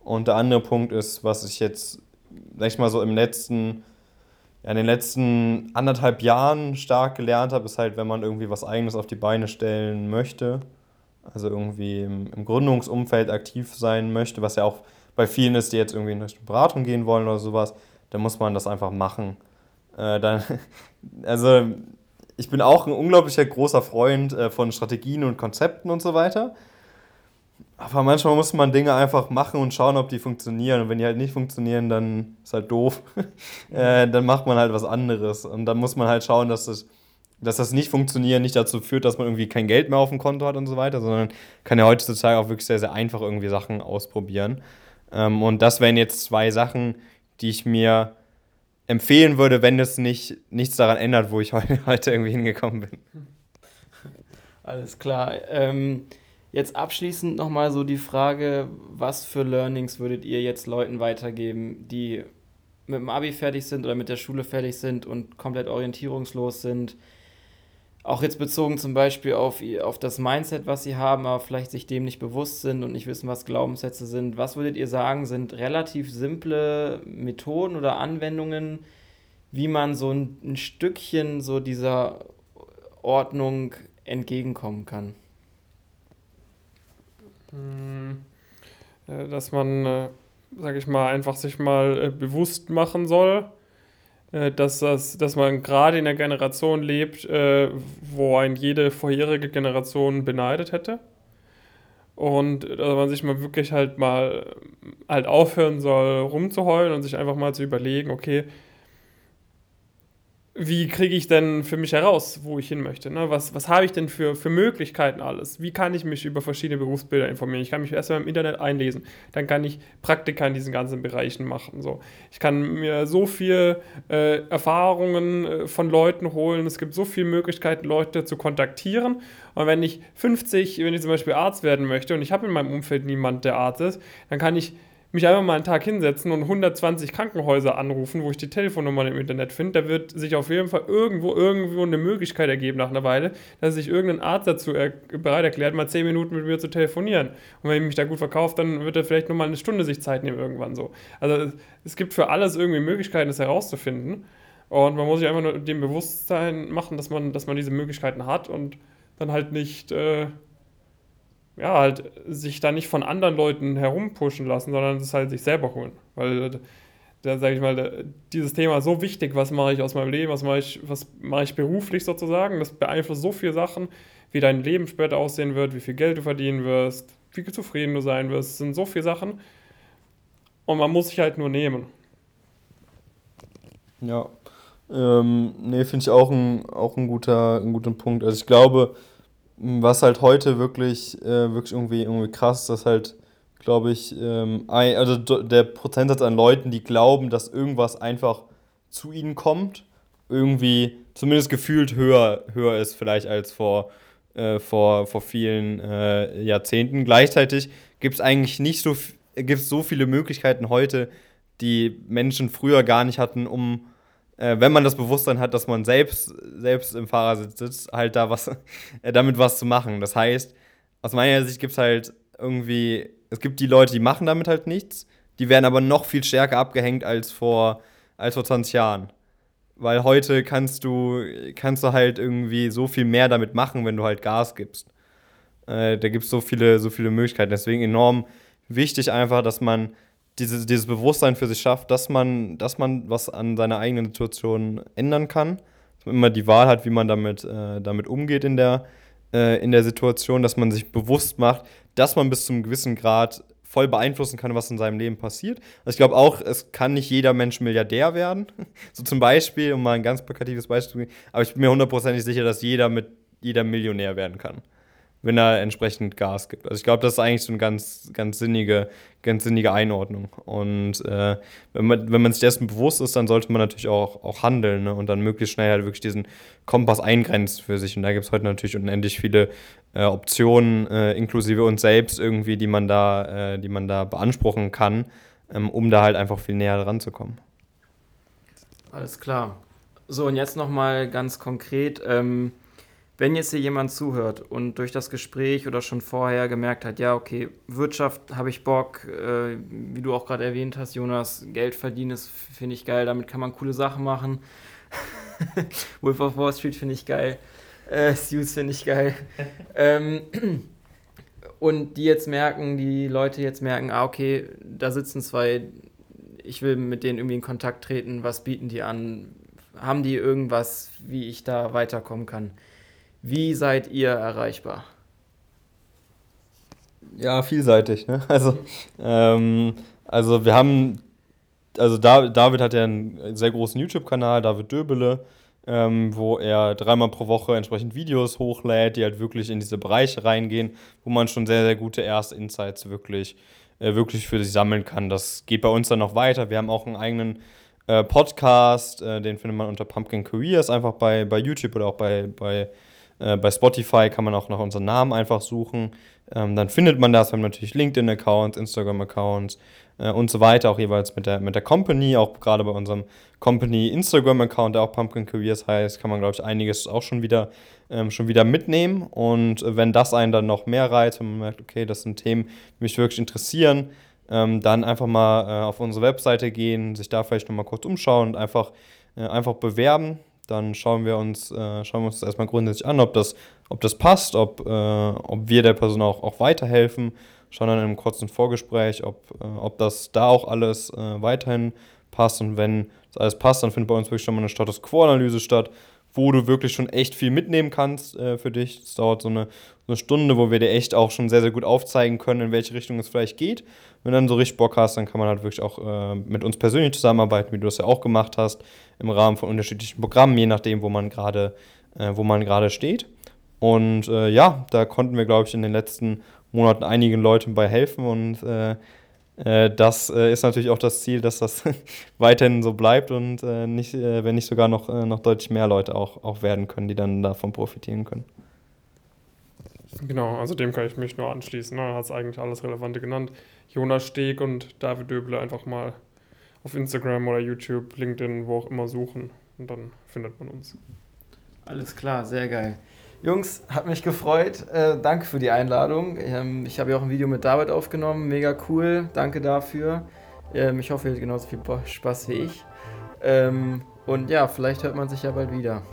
Und der andere Punkt ist, was ich jetzt, sag ich mal so im letzten, in den letzten anderthalb Jahren stark gelernt habe, ist halt, wenn man irgendwie was Eigenes auf die Beine stellen möchte, also irgendwie im, im Gründungsumfeld aktiv sein möchte, was ja auch bei vielen ist, die jetzt irgendwie in Richtung Beratung gehen wollen oder sowas, dann muss man das einfach machen. Äh, dann, [laughs] also ich bin auch ein unglaublicher großer Freund äh, von Strategien und Konzepten und so weiter. Aber manchmal muss man Dinge einfach machen und schauen, ob die funktionieren. Und wenn die halt nicht funktionieren, dann ist halt doof. [laughs] äh, dann macht man halt was anderes. Und dann muss man halt schauen, dass das, dass das nicht funktionieren nicht dazu führt, dass man irgendwie kein Geld mehr auf dem Konto hat und so weiter, sondern kann ja heutzutage auch wirklich sehr, sehr einfach irgendwie Sachen ausprobieren. Ähm, und das wären jetzt zwei Sachen, die ich mir empfehlen würde, wenn es nicht, nichts daran ändert, wo ich [laughs] heute irgendwie hingekommen bin. Alles klar. Ähm, jetzt abschließend nochmal so die Frage, was für Learnings würdet ihr jetzt Leuten weitergeben, die mit dem Abi fertig sind oder mit der Schule fertig sind und komplett orientierungslos sind? auch jetzt bezogen zum Beispiel auf, auf das Mindset, was sie haben, aber vielleicht sich dem nicht bewusst sind und nicht wissen, was Glaubenssätze sind. Was würdet ihr sagen, sind relativ simple Methoden oder Anwendungen, wie man so ein, ein Stückchen so dieser Ordnung entgegenkommen kann? Äh, dass man, äh, sage ich mal, einfach sich mal äh, bewusst machen soll, dass, das, dass man gerade in der Generation lebt, wo ein jede vorherige Generation beneidet hätte. Und dass man sich mal wirklich halt mal halt aufhören soll, rumzuheulen und sich einfach mal zu überlegen, okay, wie kriege ich denn für mich heraus, wo ich hin möchte? Ne? Was, was habe ich denn für, für Möglichkeiten alles? Wie kann ich mich über verschiedene Berufsbilder informieren? Ich kann mich erstmal im Internet einlesen, dann kann ich Praktika in diesen ganzen Bereichen machen. So. Ich kann mir so viel äh, Erfahrungen äh, von Leuten holen, es gibt so viele Möglichkeiten, Leute zu kontaktieren. Und wenn ich 50, wenn ich zum Beispiel Arzt werden möchte und ich habe in meinem Umfeld niemand, der Arzt ist, dann kann ich mich einfach mal einen Tag hinsetzen und 120 Krankenhäuser anrufen, wo ich die Telefonnummer im Internet finde, da wird sich auf jeden Fall irgendwo irgendwo eine Möglichkeit ergeben nach einer Weile, dass sich irgendein Arzt dazu er bereit erklärt, mal 10 Minuten mit mir zu telefonieren. Und wenn ich mich da gut verkaufe, dann wird er vielleicht nur mal eine Stunde sich Zeit nehmen irgendwann so. Also es gibt für alles irgendwie Möglichkeiten, das herauszufinden. Und man muss sich einfach nur dem Bewusstsein machen, dass man, dass man diese Möglichkeiten hat und dann halt nicht äh, ja, halt sich da nicht von anderen Leuten herumpushen lassen, sondern es halt sich selber holen. Weil da sage ich mal, dieses Thema so wichtig, was mache ich aus meinem Leben, was mache ich, was mache ich beruflich sozusagen, das beeinflusst so viele Sachen, wie dein Leben später aussehen wird, wie viel Geld du verdienen wirst, wie zufrieden du sein wirst. Es sind so viele Sachen. Und man muss sich halt nur nehmen. Ja. Ähm, nee, finde ich auch ein, auch ein guter, ein guter Punkt. Also ich glaube, was halt heute wirklich, äh, wirklich irgendwie, irgendwie krass, dass halt, glaube ich, ähm, ein, also der Prozentsatz an Leuten, die glauben, dass irgendwas einfach zu ihnen kommt, irgendwie zumindest gefühlt höher, höher ist vielleicht als vor, äh, vor, vor vielen äh, Jahrzehnten. Gleichzeitig gibt es eigentlich nicht so, gibt's so viele Möglichkeiten heute, die Menschen früher gar nicht hatten, um äh, wenn man das Bewusstsein hat, dass man selbst, selbst im Fahrersitz sitzt, halt da was, [laughs] äh, damit was zu machen. Das heißt, aus meiner Sicht gibt es halt irgendwie, es gibt die Leute, die machen damit halt nichts, die werden aber noch viel stärker abgehängt als vor, als vor 20 Jahren. Weil heute kannst du, kannst du halt irgendwie so viel mehr damit machen, wenn du halt Gas gibst. Äh, da gibt es so viele, so viele Möglichkeiten. Deswegen enorm wichtig einfach, dass man diese, dieses Bewusstsein für sich schafft, dass man, dass man was an seiner eigenen Situation ändern kann. Dass man immer die Wahl hat, wie man damit, äh, damit umgeht in der, äh, in der Situation, dass man sich bewusst macht, dass man bis zu einem gewissen Grad voll beeinflussen kann, was in seinem Leben passiert. Also ich glaube auch, es kann nicht jeder Mensch Milliardär werden. [laughs] So zum Beispiel, um mal ein ganz plakatives Beispiel zu geben. Aber ich bin mir hundertprozentig sicher, dass jeder mit jeder Millionär werden kann wenn er entsprechend Gas gibt. Also ich glaube, das ist eigentlich so eine ganz, ganz sinnige, ganz sinnige Einordnung. Und äh, wenn, man, wenn man sich dessen bewusst ist, dann sollte man natürlich auch, auch handeln ne? und dann möglichst schnell halt wirklich diesen Kompass eingrenzen für sich. Und da gibt es heute natürlich unendlich viele äh, Optionen, äh, inklusive uns selbst irgendwie, die man da, äh, die man da beanspruchen kann, ähm, um da halt einfach viel näher dran zu kommen. Alles klar. So, und jetzt nochmal ganz konkret. Ähm wenn jetzt hier jemand zuhört und durch das Gespräch oder schon vorher gemerkt hat, ja, okay, Wirtschaft habe ich Bock, äh, wie du auch gerade erwähnt hast, Jonas, Geld verdienen ist, finde ich geil, damit kann man coole Sachen machen. [laughs] Wolf of Wall Street finde ich geil. Äh, Suits finde ich geil. [laughs] ähm, [clears throat] und die jetzt merken, die Leute jetzt merken, ah, okay, da sitzen zwei, ich will mit denen irgendwie in Kontakt treten, was bieten die an? Haben die irgendwas, wie ich da weiterkommen kann? Wie seid ihr erreichbar? Ja, vielseitig. Ne? [laughs] Also, ähm, also wir haben, also David hat ja einen sehr großen YouTube-Kanal, David Döbele, ähm, wo er dreimal pro Woche entsprechend Videos hochlädt, die halt wirklich in diese Bereiche reingehen, wo man schon sehr, sehr gute erste Insights wirklich, äh, wirklich für sich sammeln kann. Das geht bei uns dann noch weiter. Wir haben auch einen eigenen äh, Podcast, äh, den findet man unter Pumpkin Careers, einfach bei, bei YouTube oder auch bei, bei äh, bei Spotify kann man auch nach unserem Namen einfach suchen. Ähm, dann findet man das. Wir haben natürlich LinkedIn-Accounts, Instagram-Accounts äh, und so weiter, auch jeweils mit der, mit der Company. Auch gerade bei unserem Company-Instagram-Account, der auch Pumpkin Careers heißt, kann man, glaube ich, einiges auch schon wieder, ähm, schon wieder mitnehmen. Und wenn das einen dann noch mehr reizt, wenn man merkt, okay, das sind Themen, die mich wirklich interessieren, ähm, dann einfach mal äh, auf unsere Webseite gehen, sich da vielleicht nochmal kurz umschauen und einfach, äh, einfach bewerben dann schauen wir uns, äh, schauen wir uns das erstmal grundsätzlich an, ob das, ob das passt, ob, äh, ob wir der Person auch, auch weiterhelfen. Schauen dann in einem kurzen Vorgespräch, ob, äh, ob das da auch alles äh, weiterhin passt. Und wenn das alles passt, dann findet bei uns wirklich schon mal eine Status Quo-Analyse statt, wo du wirklich schon echt viel mitnehmen kannst äh, für dich. Es dauert so eine, so eine Stunde, wo wir dir echt auch schon sehr, sehr gut aufzeigen können, in welche Richtung es vielleicht geht. Wenn du dann so richtig Bock hast, dann kann man halt wirklich auch äh, mit uns persönlich zusammenarbeiten, wie du das ja auch gemacht hast, im Rahmen von unterschiedlichen Programmen, je nachdem, wo man gerade äh, wo man gerade steht. Und äh, ja, da konnten wir, glaube ich, in den letzten Monaten einigen Leuten bei helfen und äh, das äh, ist natürlich auch das Ziel, dass das [laughs] weiterhin so bleibt und äh, nicht, wenn nicht sogar noch, noch deutlich mehr Leute auch, auch werden können, die dann davon profitieren können. Genau, also dem kann ich mich nur anschließen. Ne? Er hat es eigentlich alles Relevante genannt. Jonas Steg und David Döble einfach mal auf Instagram oder YouTube, LinkedIn, wo auch immer suchen und dann findet man uns. Alles klar, sehr geil. Jungs, hat mich gefreut. Äh, danke für die Einladung. Ähm, ich habe ja auch ein Video mit David aufgenommen. Mega cool. Danke dafür. Ähm, ich hoffe, ihr habt genauso viel Spaß wie ich. Ähm, und ja, vielleicht hört man sich ja bald wieder.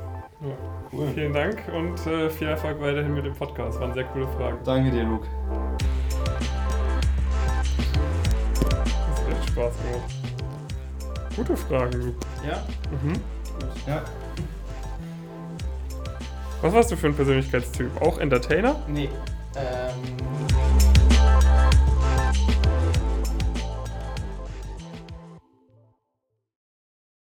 Ja, cool. Vielen Dank und äh, viel Erfolg weiterhin mit dem Podcast. Waren sehr coole Fragen. Danke dir, Luke. Das hat echt Spaß gemacht. Gute Fragen, Luke. Ja? Mhm. Ja. Was warst du für ein Persönlichkeitstyp? Auch Entertainer? Nee. Ähm,